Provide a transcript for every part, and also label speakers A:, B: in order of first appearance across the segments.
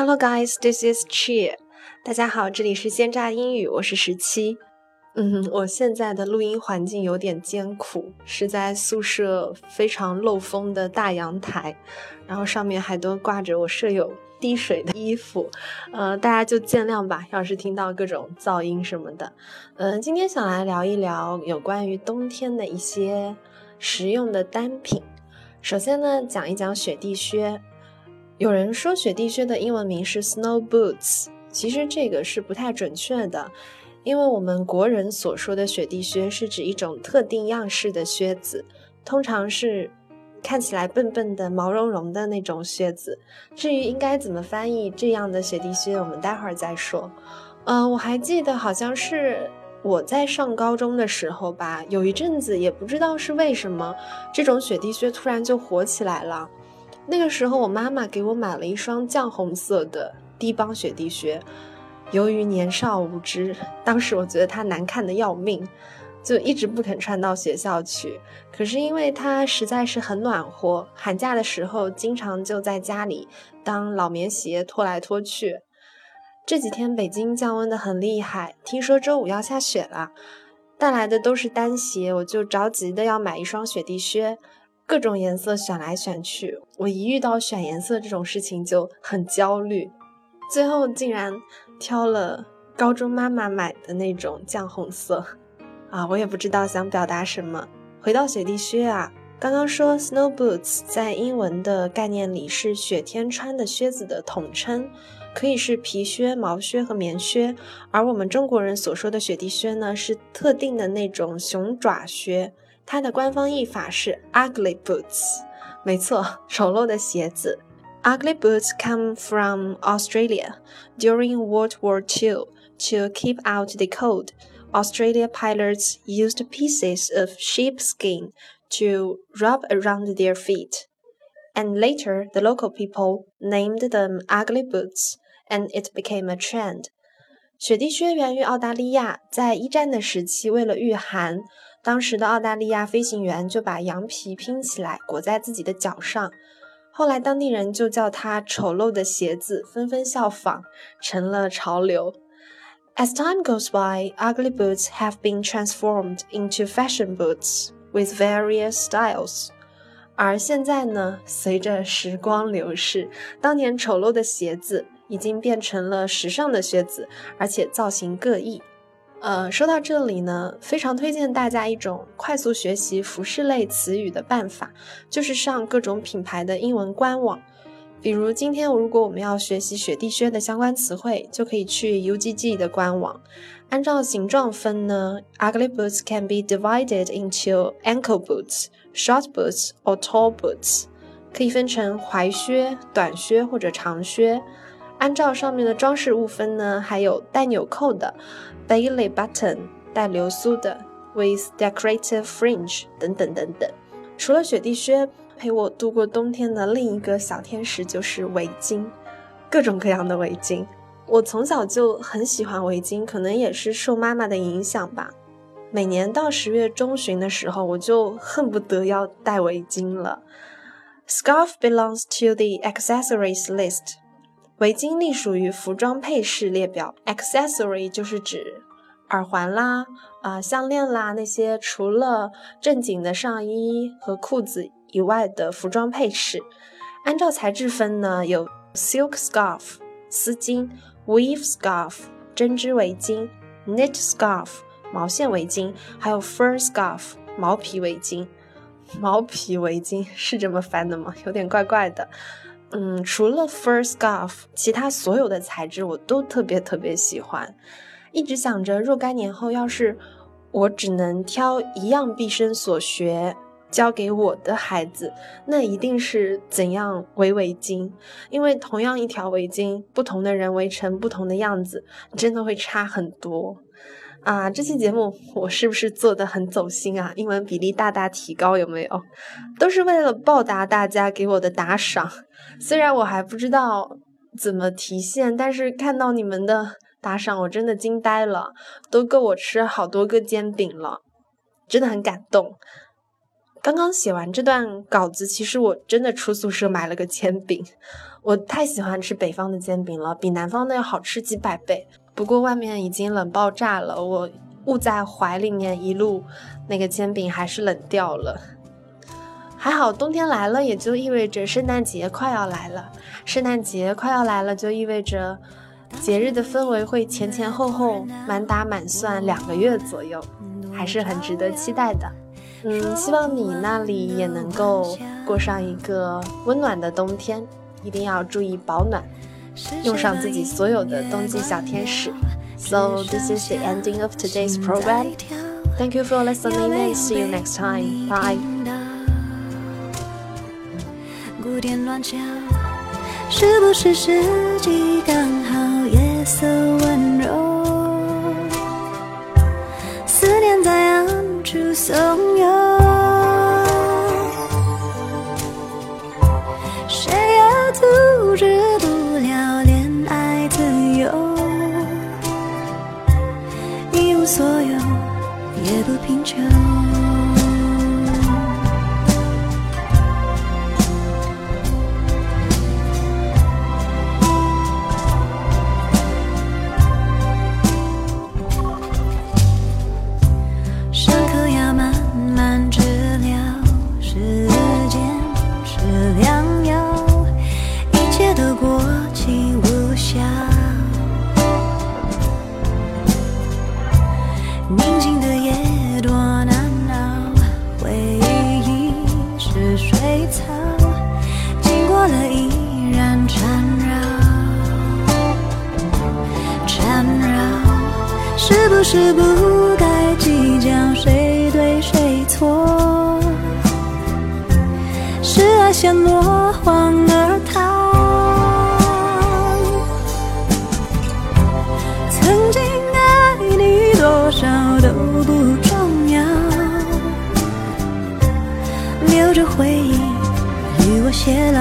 A: Hello guys, this is Cheer。大家好，这里是鲜榨英语，我是十七。嗯，我现在的录音环境有点艰苦，是在宿舍非常漏风的大阳台，然后上面还都挂着我舍友滴水的衣服，呃，大家就见谅吧。要是听到各种噪音什么的，嗯，今天想来聊一聊有关于冬天的一些实用的单品。首先呢，讲一讲雪地靴。有人说雪地靴的英文名是 snow boots，其实这个是不太准确的，因为我们国人所说的雪地靴是指一种特定样式的靴子，通常是看起来笨笨的、毛茸茸的那种靴子。至于应该怎么翻译这样的雪地靴，我们待会儿再说。嗯，我还记得好像是我在上高中的时候吧，有一阵子也不知道是为什么，这种雪地靴突然就火起来了。那个时候，我妈妈给我买了一双绛红色的低帮雪地靴。由于年少无知，当时我觉得它难看的要命，就一直不肯穿到学校去。可是因为它实在是很暖和，寒假的时候经常就在家里当老棉鞋拖来拖去。这几天北京降温的很厉害，听说周五要下雪了，带来的都是单鞋，我就着急的要买一双雪地靴。各种颜色选来选去，我一遇到选颜色这种事情就很焦虑，最后竟然挑了高中妈妈买的那种酱红色。啊，我也不知道想表达什么。回到雪地靴啊，刚刚说 snow boots 在英文的概念里是雪天穿的靴子的统称，可以是皮靴、毛靴和棉靴，而我们中国人所说的雪地靴呢，是特定的那种熊爪靴。它的官方译法是 ugly boots，没错，丑陋的鞋子。Ugly boots come from Australia. During World War II, to keep out the cold, Australia pilots used pieces of sheepskin to rub around their feet. And later, the local people named them ugly boots, and it became a trend. 雪地靴源于澳大利亚，在一战的时期，为了御寒， 当时的澳大利亚飞行员就把羊皮拼起来裹在自己的脚上，后来当地人就叫它丑陋的鞋子，纷纷效仿，成了潮流。As time goes by, ugly boots have been transformed into fashion boots with various styles。而现在呢，随着时光流逝，当年丑陋的鞋子已经变成了时尚的靴子，而且造型各异。呃，说到这里呢，非常推荐大家一种快速学习服饰类词语的办法，就是上各种品牌的英文官网。比如今天，如果我们要学习雪地靴的相关词汇，就可以去 UGG 的官网。按照形状分呢，ugly boots can be divided into ankle boots, short boots or tall boots，可以分成踝靴、短靴或者长靴。按照上面的装饰物分呢，还有带纽扣的。Bailey button 带流苏的，with decorative fringe 等等等等。除了雪地靴，陪我度过冬天的另一个小天使就是围巾，各种各样的围巾。我从小就很喜欢围巾，可能也是受妈妈的影响吧。每年到十月中旬的时候，我就恨不得要戴围巾了。Scarf belongs to the accessories list. 围巾隶属于服装配饰列表，accessory 就是指耳环啦、啊项链啦那些除了正经的上衣和裤子以外的服装配饰。按照材质分呢，有 silk scarf 丝巾，weave scarf 针织围巾，knit scarf 毛线围巾，还有 fur scarf 毛皮围巾。毛皮围巾 是这么翻的吗？有点怪怪的。嗯，除了 fur scarf，其他所有的材质我都特别特别喜欢。一直想着若干年后，要是我只能挑一样毕生所学教给我的孩子，那一定是怎样围围巾。因为同样一条围巾，不同的人围成不同的样子，真的会差很多。啊，这期节目我是不是做的很走心啊？英文比例大大提高，有没有？都是为了报答大家给我的打赏。虽然我还不知道怎么提现，但是看到你们的打赏，我真的惊呆了，都够我吃好多个煎饼了，真的很感动。
B: 刚刚写完这段稿子，其实我真的出宿舍买了个煎饼。我太喜欢吃北方的煎饼了，比南方的要好吃几百倍。不过外面已经冷爆炸了，我捂在怀里面一路，那个煎饼还是冷掉了。还好冬天来了，也就意味着圣诞节快要来了。圣诞节快要来了，就意味着节日的氛围会前前后后满打满算两个月左右，还是很值得期待的。嗯，希望你那里也能够过上一个温暖的冬天。一定要注意保暖，用上自己所有的冬季小天使。So this is the ending of today's program. Thank you for listening and see you next time. Bye. 古典乱敲，是不是时机刚好？夜色温柔，思念在暗处怂恿。是不是不该计较谁对谁错，是爱先落荒而逃。曾经爱你多少都不重要，留着回忆与我偕老。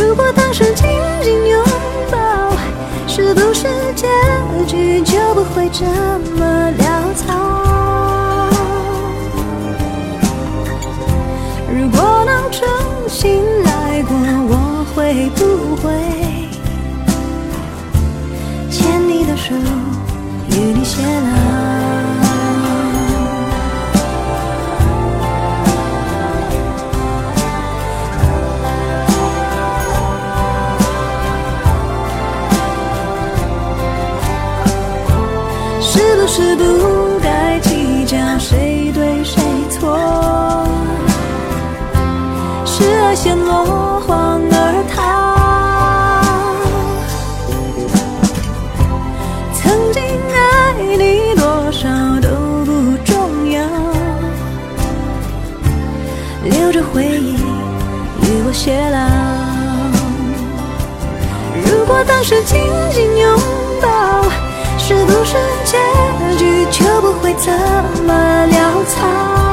B: 如果当时不是爱先落荒而逃。曾经爱你多少都不重要，留着回忆与我偕老。如果当时紧紧拥抱，是不是结局？就不会这么潦草。